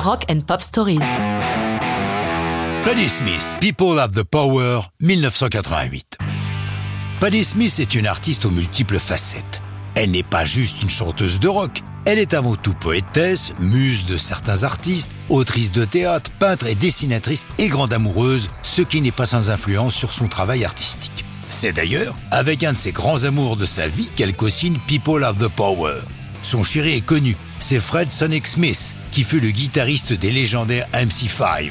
Rock and Pop Stories. Patti Smith, People Have the Power, 1988. Patti Smith est une artiste aux multiples facettes. Elle n'est pas juste une chanteuse de rock, elle est avant tout poétesse, muse de certains artistes, autrice de théâtre, peintre et dessinatrice et grande amoureuse, ce qui n'est pas sans influence sur son travail artistique. C'est d'ailleurs avec un de ses grands amours de sa vie qu'elle co-signe People Have the Power. Son chéri est connu, c'est Fred Sonic Smith, qui fut le guitariste des légendaires MC5.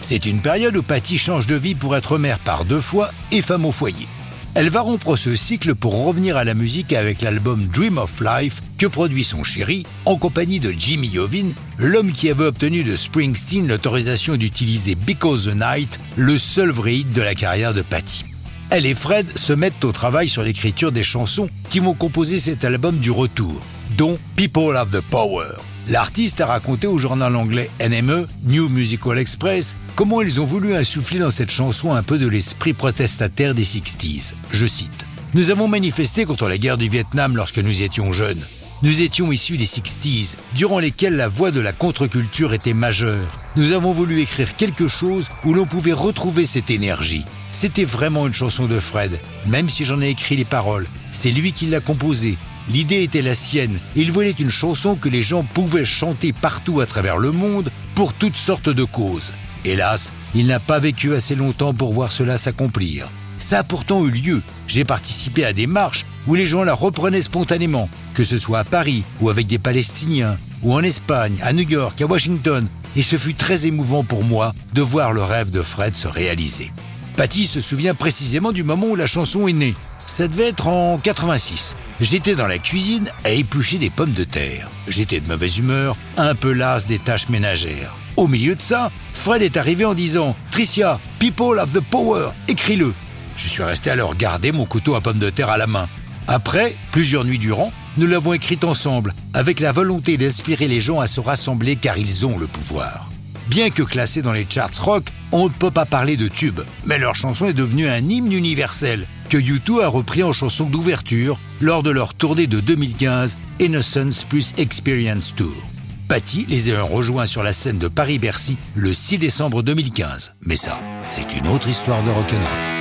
C'est une période où Patty change de vie pour être mère par deux fois et femme au foyer. Elle va rompre ce cycle pour revenir à la musique avec l'album Dream of Life que produit son chéri en compagnie de Jimmy Iovine, l'homme qui avait obtenu de Springsteen l'autorisation d'utiliser Because the Night, le seul vrai hit de la carrière de Patty. Elle et Fred se mettent au travail sur l'écriture des chansons qui vont composer cet album du retour, dont People Have the Power. L'artiste a raconté au journal anglais NME, New Musical Express, comment ils ont voulu insuffler dans cette chanson un peu de l'esprit protestataire des 60s. Je cite Nous avons manifesté contre la guerre du Vietnam lorsque nous étions jeunes. Nous étions issus des 60s, durant lesquels la voix de la contre-culture était majeure. Nous avons voulu écrire quelque chose où l'on pouvait retrouver cette énergie. C'était vraiment une chanson de Fred, même si j'en ai écrit les paroles. C'est lui qui l'a composée. L'idée était la sienne. Il voulait une chanson que les gens pouvaient chanter partout à travers le monde pour toutes sortes de causes. Hélas, il n'a pas vécu assez longtemps pour voir cela s'accomplir. Ça a pourtant eu lieu. J'ai participé à des marches où les gens la reprenaient spontanément, que ce soit à Paris ou avec des Palestiniens, ou en Espagne, à New York, à Washington, et ce fut très émouvant pour moi de voir le rêve de Fred se réaliser. Patty se souvient précisément du moment où la chanson est née. Ça devait être en 86. J'étais dans la cuisine à éplucher des pommes de terre. J'étais de mauvaise humeur, un peu las des tâches ménagères. Au milieu de ça, Fred est arrivé en disant Tricia, people have the power, écris-le. Je suis resté à le regarder, mon couteau à pommes de terre à la main. Après, plusieurs nuits durant, nous l'avons écrite ensemble, avec la volonté d'inspirer les gens à se rassembler car ils ont le pouvoir. Bien que classé dans les charts rock, on ne peut pas parler de tube, mais leur chanson est devenue un hymne universel que U2 a repris en chanson d'ouverture lors de leur tournée de 2015 Innocence plus Experience Tour. Patty les a rejoints sur la scène de Paris-Bercy le 6 décembre 2015. Mais ça, c'est une autre histoire de rock'n'roll.